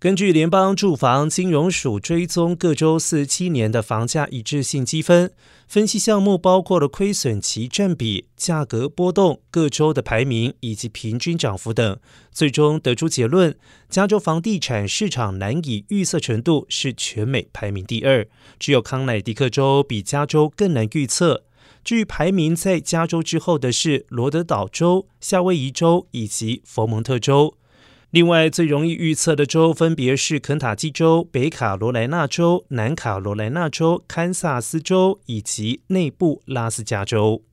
根据联邦住房金融署追踪各州四七年的房价一致性积分分析项目，包括了亏损期占比、价格波动、各州的排名以及平均涨幅等，最终得出结论：加州房地产市场难以预测程度是全美排名第二，只有康乃狄克州比加州更难预测。至于排名在加州之后的是罗德岛州、夏威夷州以及佛蒙特州。另外，最容易预测的州分别是肯塔基州、北卡罗来纳州、南卡罗来纳州、堪萨斯州以及内布拉斯加州。